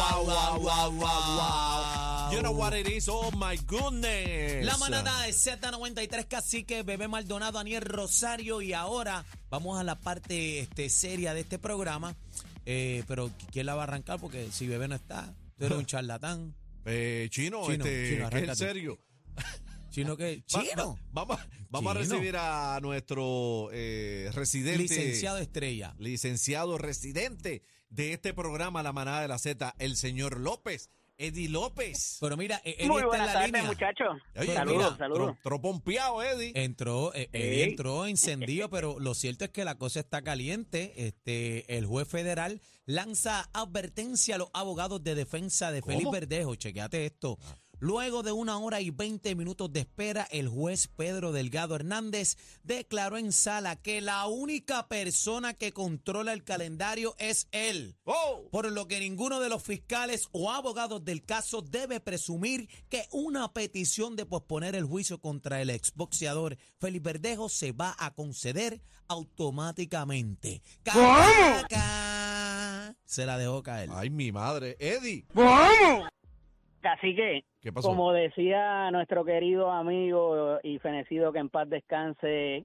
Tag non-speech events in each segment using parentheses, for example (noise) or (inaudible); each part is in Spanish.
wow, wow, wow, wow, wow. You know what it is? Oh my goodness. La manada de Z93 Cacique, Bebé Maldonado, Aniel Rosario y ahora vamos a la parte este, seria de este programa. Eh, pero ¿quién la va a arrancar? Porque si Bebé no está, tú eres un (laughs) charlatán. Eh, chino, Chino, este, chino, ¿qué es serio? Chino que... Chino. va- vamos vamos a recibir a nuestro eh, residente. Licenciado Estrella. licenciado residente de este programa La Manada de la Z, el señor López, Eddie López. Pero mira, eh, Eddie Muy está en la tardes, línea. muchachos. Saludos, saludos. tro- Tropompeado, Eddie. Entró, eh, Eddie entró encendido, pero lo cierto es que la cosa está caliente. Este, el juez federal lanza advertencia a los abogados de defensa de ¿Cómo? Verdejo. Chequeate esto. Luego de una hora y 20 minutos de espera, el juez Pedro Delgado Hernández declaró en sala que la única persona que controla el calendario es él. ¡Oh! Por lo que ninguno de los fiscales o abogados del caso debe presumir que una petición de posponer el juicio contra el exboxeador Félix Verdejo se va a conceder automáticamente. ¡Caca! Se la dejó caer. Ay, mi madre. Eddie, Así que, como decía nuestro querido amigo y fenecido que en paz descanse,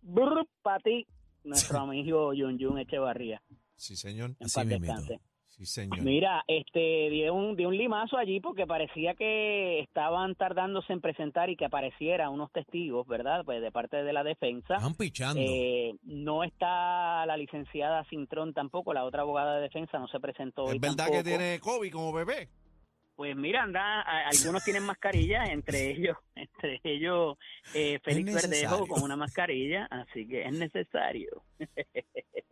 para ti, nuestro (laughs) amigo Yun Yun Echevarría, Sí, señor. en Así paz descanse. Sí, señor. Mira, este, dio un, dio un limazo allí porque parecía que estaban tardándose en presentar y que aparecieran unos testigos, ¿verdad? Pues de parte de la defensa. Están pichando. Eh, no está la licenciada Cintrón tampoco, la otra abogada de defensa no se presentó hoy ¿Es verdad tampoco. que tiene COVID como bebé? Pues mira, anda, a- algunos tienen mascarilla, entre (laughs) ellos, entre ellos eh, Félix. Verdejo con una mascarilla, así que es necesario.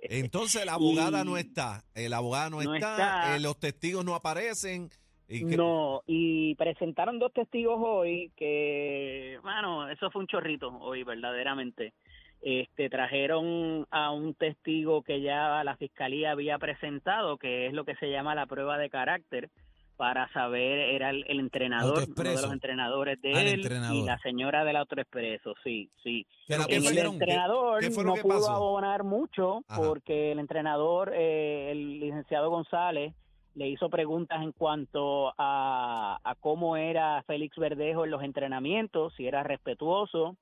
Entonces la (laughs) abogada Y- no está. eh, La abogada no, No está. está. eh, los testigos no aparecen. Y que- No, y presentaron dos testigos hoy que, bueno, eso fue un chorrito hoy, verdaderamente. Este, trajeron a un testigo que ya la fiscalía había presentado, que es lo que se llama la prueba de carácter, para saber, era el, el entrenador, uno de los entrenadores de Al él entrenador. y la señora del autoexpreso, sí, sí. Que la ¿Qué En fue- el entrenador qué no pudo pasó? abonar mucho Ajá. porque el entrenador, eh, el licenciado González, le hizo preguntas en cuanto a, a cómo era Félix Verdejo en los entrenamientos, si era respetuoso,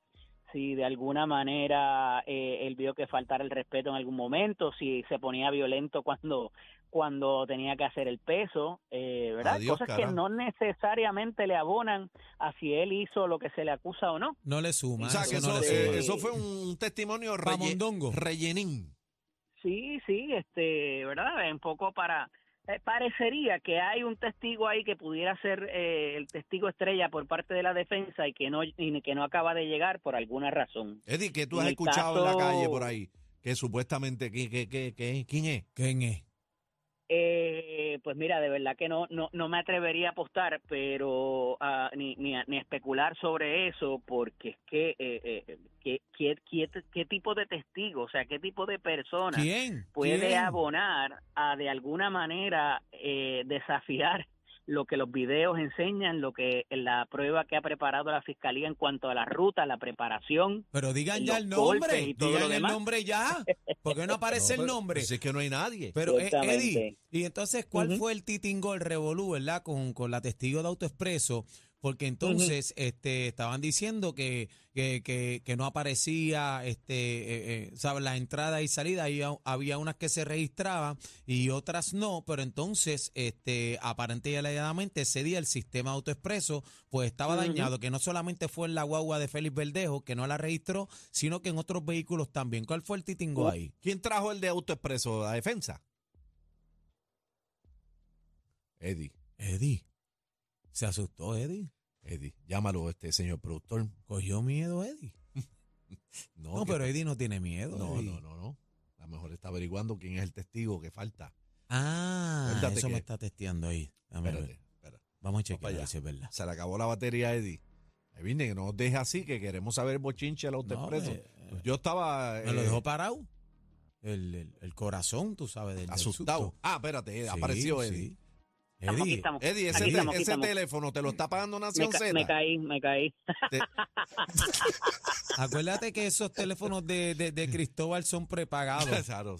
si de alguna manera eh, él vio que faltara el respeto en algún momento, si se ponía violento cuando cuando tenía que hacer el peso, eh, ¿verdad? Adiós, Cosas que no necesariamente le abonan a si él hizo lo que se le acusa o no. no le suma. o sea, que eso no eso, le eh, suma. eso fue un testimonio relle- rellenín. Sí, sí, este, ¿verdad? Un poco para... eh, parecería que hay un testigo ahí que pudiera ser eh, el testigo estrella por parte de la defensa y que no y que no acaba de llegar por alguna razón. Eddie, que tú has escuchado en la calle por ahí? Que supuestamente, ¿quién es? ¿Quién es? Eh, pues mira, de verdad que no no, no me atrevería a apostar, pero ah, ni, ni, a, ni a especular sobre eso, porque es que eh, eh, ¿qué, qué, qué, qué tipo de testigo, o sea, qué tipo de persona ¿Quién? puede ¿Quién? abonar a de alguna manera eh, desafiar lo que los videos enseñan, lo que la prueba que ha preparado la fiscalía en cuanto a la ruta, la preparación. Pero digan ya el nombre, y todo digan lo el nombre ya. (laughs) ¿Por qué no aparece No, el nombre? pues es que no hay nadie. Pero eh. Eddie, y entonces, ¿cuál fue el titingo, el revolú, verdad? Con, con la testigo de AutoExpreso, porque entonces este, estaban diciendo que, que, que, que no aparecía, este, eh, eh, ¿sabes? La entrada y salida, había, había unas que se registraban y otras no, pero entonces, este, aparente y alegadamente, ese día el sistema AutoExpreso, pues estaba dañado, que no solamente fue en la guagua de Félix Verdejo, que no la registró, sino que en otros vehículos también. ¿Cuál fue el titingo ahí? ¿Quién trajo el de AutoExpreso? ¿La defensa? Eddie, Eddie. Se asustó Eddie. Eddie, llámalo este señor productor. Cogió miedo Eddie. (laughs) No, pero Eddie no tiene miedo. no, Eddie. no, no, no. A lo mejor está averiguando quién es el testigo que falta. Ah, Cuéntate eso que- me está testeando ahí. Dame. Espérate, espera. Vamos a chequear a si es verdad. Se le acabó la batería, Eddie. Ahí viene, que no nos deje así, que queremos saber bochinche del No, AutoExpreso. eh, yo estaba Me lo eh, dejó parado. El, el- el corazón, tú sabes, del, asustado. Ah, espérate, eh, Sí, apareció Eddie. sí. Estamos aquí, Eddie, estamos. Eddie, ese, Aquí te- estamos, aquí ese estamos. teléfono te lo está pagando Me, Nación ca- Z. me caí, me caí. Te- (laughs) acuérdate que esos teléfonos de, de, de Cristóbal son prepagados. (laughs) Claro.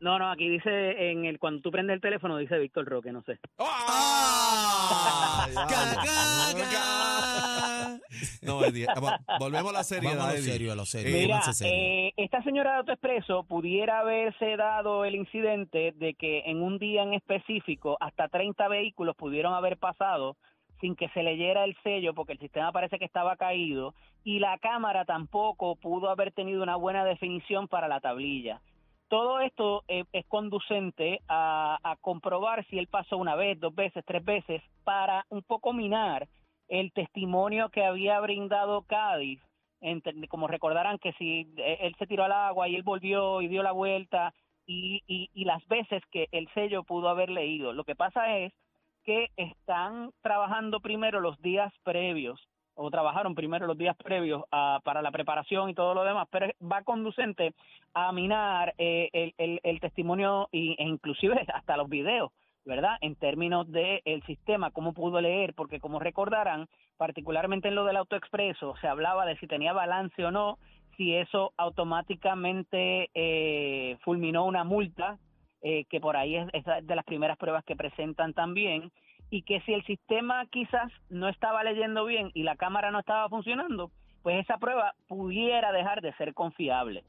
No, no, aquí dice, en el cuando tú prendes el teléfono, dice Víctor Roque, no sé. ¡Ah! (laughs) ¡Caca, No, volvemos a la serie, Vamos a lo serio, a lo serio. Eh, Mira, eh, esta señora de autoexpreso pudiera haberse dado el incidente de que en un día en específico hasta 30 vehículos pudieron haber pasado sin que se leyera el sello porque el sistema parece que estaba caído y la cámara tampoco pudo haber tenido una buena definición para la tablilla. Todo esto eh, es conducente a, a comprobar si él pasó una vez, dos veces, tres veces para un poco minar el testimonio que había brindado Cádiz como recordarán que si eh, él se tiró al agua y él volvió y dio la vuelta y, y las veces que el sello pudo haber leído. Lo que pasa es que están trabajando primero los días previos o trabajaron primero los días previos a- para la preparación y todo lo demás, pero va conducente a minar eh, el, el- el testimonio e inclusive (laughs) hasta los videos, ¿verdad? En términos del el sistema, cómo pudo leer, porque como recordarán, particularmente en lo del autoexpreso, se hablaba de si tenía balance o no, si eso automáticamente eh, fulminó una multa, eh, que por ahí es de las primeras pruebas que presentan también, y que si el sistema quizás no estaba leyendo bien y la cámara no estaba funcionando, pues esa prueba pudiera dejar de ser confiable.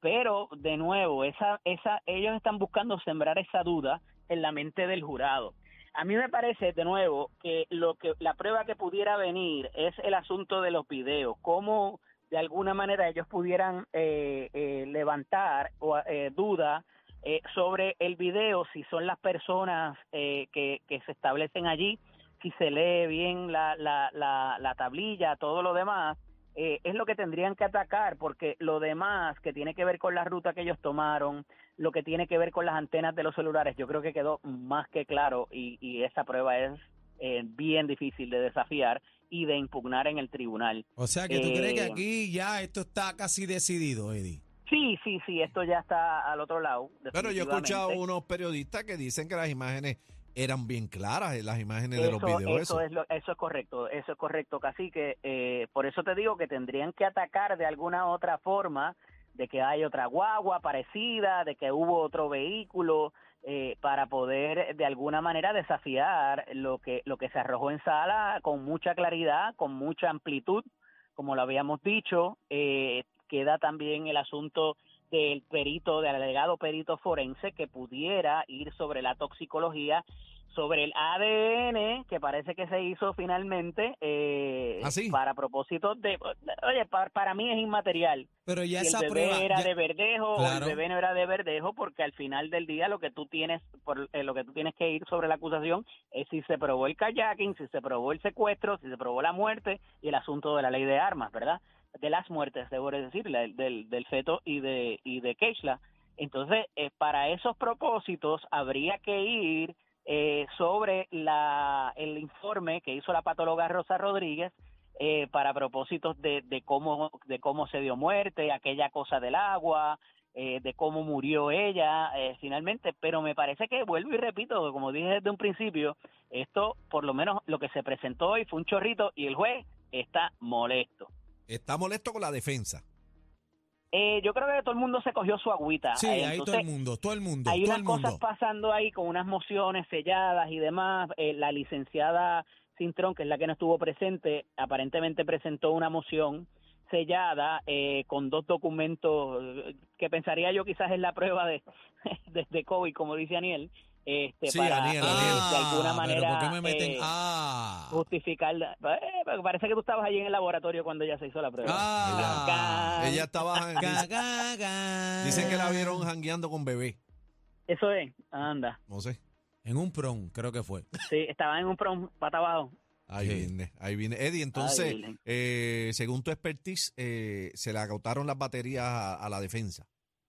Pero, de nuevo, esa, esa, ellos están buscando sembrar esa duda en la mente del jurado. A mí me parece, de nuevo, que lo que la prueba que pudiera venir es el asunto de los videos, cómo de alguna manera ellos pudieran eh, eh, levantar o, eh, duda eh, sobre el video, si son las personas eh, que, que se establecen allí, si se lee bien la, la, la, la tablilla, todo lo demás, eh, es lo que tendrían que atacar, porque lo demás que tiene que ver con la ruta que ellos tomaron, lo que tiene que ver con las antenas de los celulares, yo creo que quedó más que claro y, y esa prueba es eh, bien difícil de desafiar y de impugnar en el tribunal. O sea que tú crees que eh, aquí ya esto está casi decidido, Eddie. Sí, sí, sí, esto ya está al otro lado. Pero yo he escuchado unos periodistas que dicen que las imágenes eran bien claras, eh, las imágenes de los Eso, videos. eso, es lo- eso es correcto, eso es correcto, casi que eh, por eso te digo que tendrían que atacar de alguna otra forma de que hay otra guagua parecida, de que hubo otro vehículo eh, para poder de alguna manera desafiar lo que lo que se arrojó en sala con mucha claridad, con mucha amplitud, como lo habíamos dicho. Eh, queda también el asunto del perito, del alegado perito forense que pudiera ir sobre la toxicología, sobre el ADN que parece que se hizo finalmente eh, ¿Ah, sí? para propósitos de, oye, para, para mí es inmaterial. Pero ya Si esa el bebé prueba. era ya- de verdejo o el bebé no era de verdejo, porque al final del día lo que tú tienes, por eh, lo que tú tienes que ir sobre la acusación es si se probó el kayaking, si se probó el secuestro, si se probó la muerte y el asunto de la ley de armas, ¿verdad? De las muertes, debo decir, la- del, del feto y de y de Keishla. Entonces, eh, para esos propósitos habría que ir eh, sobre la el informe que hizo la patóloga Rosa Rodríguez eh, para propósitos de, de cómo de cómo se dio muerte, aquella cosa del agua, eh, de cómo murió ella eh, finalmente, pero me parece que vuelvo y repito, como dije desde un principio, esto por lo menos lo que se presentó hoy fue un chorrito y el juez está molesto. Está molesto con la defensa. Eh, yo creo que todo el mundo se cogió su agüita. Sí, Eh, ahí todo el mundo, todo el mundo, hay todo unas el cosas pasando ahí con unas mociones selladas y demás. Eh, la licenciada Cintrón, que es la que no estuvo presente, aparentemente presentó una moción sellada eh, con dos documentos eh, que pensaría yo quizás es la prueba de, (laughs) de, de COVID, como dice Aniel, este, Sí, para Aniel, eh, Aniel. de alguna Ah, manera Pero ¿por qué me meten? eh, ah. justificar. eh, parece que tú estabas allí en el laboratorio cuando ella se hizo la prueba. Ah. Acá. Ella estaba. Dicen que la vieron jangueando con bebé. Eso es, anda. No sé. En un prom, creo que fue. Sí, estaba en un prom pata abajo. Ahí Sí. viene, ahí viene. Eddie, entonces, eh, según tu expertise, eh, se le agotaron las baterías a, a la defensa.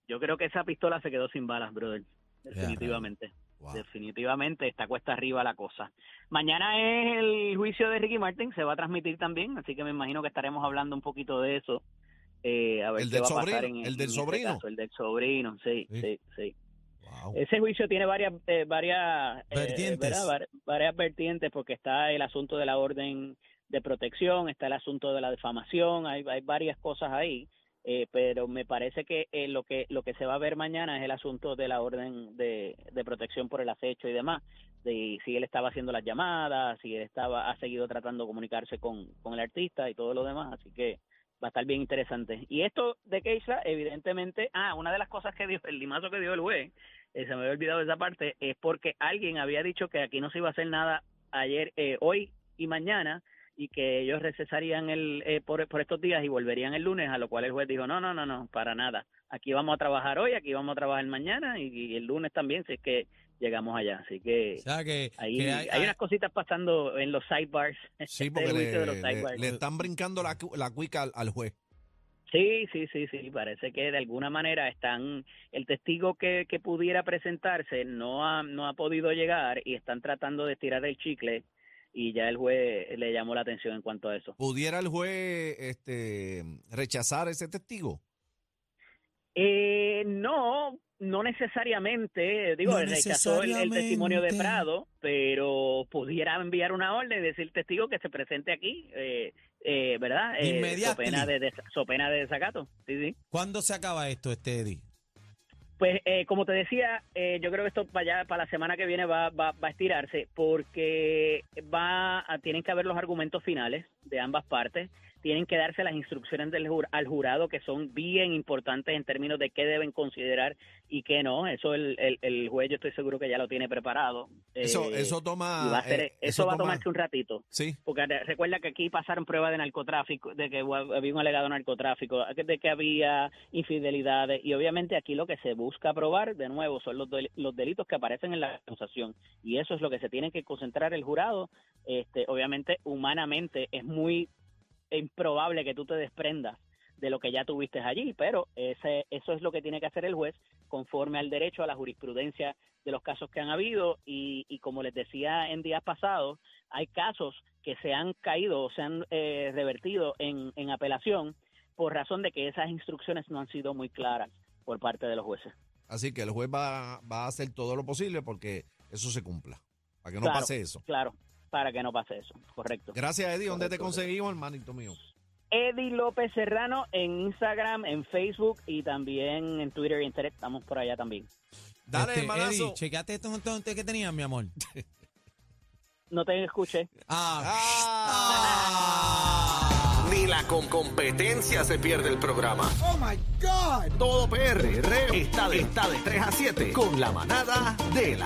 Yo creo que esa pistola se quedó sin balas, brother. Definitivamente. Wow. Definitivamente está cuesta arriba la cosa. Mañana es el juicio de Ricky Martin, se va a transmitir también, así que me imagino que estaremos hablando un poquito de eso. Eh, a ver ¿El qué del va a pasar sobrino? en- ¿El del en este sobrino? caso, el del sobrino, sí, Sí. sí, sí. Wow. Ese juicio tiene varias eh, varias eh, Vertientes. varias vertientes porque está el asunto de la orden de protección, está el asunto de la defamación, hay, hay varias cosas ahí eh, pero me parece que eh, lo que lo que se va a ver mañana es el asunto de la orden de, de protección por el acecho y demás, de si él estaba haciendo las llamadas, si él estaba ha seguido tratando de comunicarse con, con el artista y todo lo demás, así que va a estar bien interesante. Y esto de Keisha, evidentemente, ah, una de las cosas que dio, el limazo que dio el juez, eh, se me había olvidado esa parte, es porque alguien había dicho que aquí no se iba a hacer nada ayer, eh, hoy y mañana, y que ellos recesarían el, eh, por, por estos días y volverían el lunes, a lo cual el juez dijo, no, no, no, no, para nada. Aquí vamos a trabajar hoy, aquí vamos a trabajar mañana y, y el lunes también, si es que llegamos allá. Así que, O sea que, ahí que hay, hay- unas cositas pasando en los sidebars. (laughs) Sí, este porque juicio de los le, le- sidebars. le están brincando la, la cuica al, al juez. Sí, sí, sí, sí, parece que de alguna manera están, el testigo que, que pudiera presentarse no ha, no ha podido llegar y están tratando de estirar el chicle y ya el juez le llamó la atención en cuanto a eso. ¿Pudiera el juez este, rechazar ese testigo? Eh, no, no necesariamente, digo, No rechazó el, el testimonio de. Prado, pero pudiera enviar una orden y decir testigo que se presente aquí, eh, eh, ¿verdad? Eh, so Immediately. pena de, de- so pena de desacato, sí, sí. ¿Cuándo se acaba esto, este Eddie? Pues eh, como te decía, eh, yo creo que esto para allá, para la semana que viene va, va, va a estirarse porque va a, tienen que haber los argumentos finales de ambas partes, tienen que darse las instrucciones del al jurado que son bien importantes en términos de qué deben considerar y qué no. Eso el, el, el juez yo estoy seguro que ya lo tiene preparado. Eso, Eh, eso toma. va a ser- eh, eso, va a toma- tomarse un ratito. Sí, Porque re- recuerda que aquí pasaron pruebas de narcotráfico, de que había un alegado narcotráfico, de que había infidelidades y obviamente aquí lo que se busca probar de nuevo son los, del- los delitos que aparecen en la acusación y eso es lo que se tiene que concentrar el jurado. Este, obviamente humanamente es muy improbable que tú te desprendas de lo que ya tuviste allí, pero ese, eso es lo que tiene que hacer el juez conforme al derecho a la jurisprudencia de los casos que han habido y, y como les decía en días pasados, hay casos que se han caído o se han eh, revertido en, en apelación por razón de que esas instrucciones no han sido muy claras por parte de los jueces. así que el juez va, va a hacer todo lo posible porque eso se cumpla. Para que no Claro. pase eso. Claro, para que no pase eso, correcto. Gracias, Eddie. ¿Dónde te conseguimos, hermanito mío? Eddie López Serrano en Instagram, en Facebook y también en Twitter y en Twitter. Estamos por allá también. Dale, Este, hermanazo. Eddie, chequeate estos entonces que tenían, mi amor. (laughs) No te escuché. Ah, Ah. Ni la con competencia se pierde el programa. Oh my God. Todo PR está de, está de 3 a 7 con la manada de la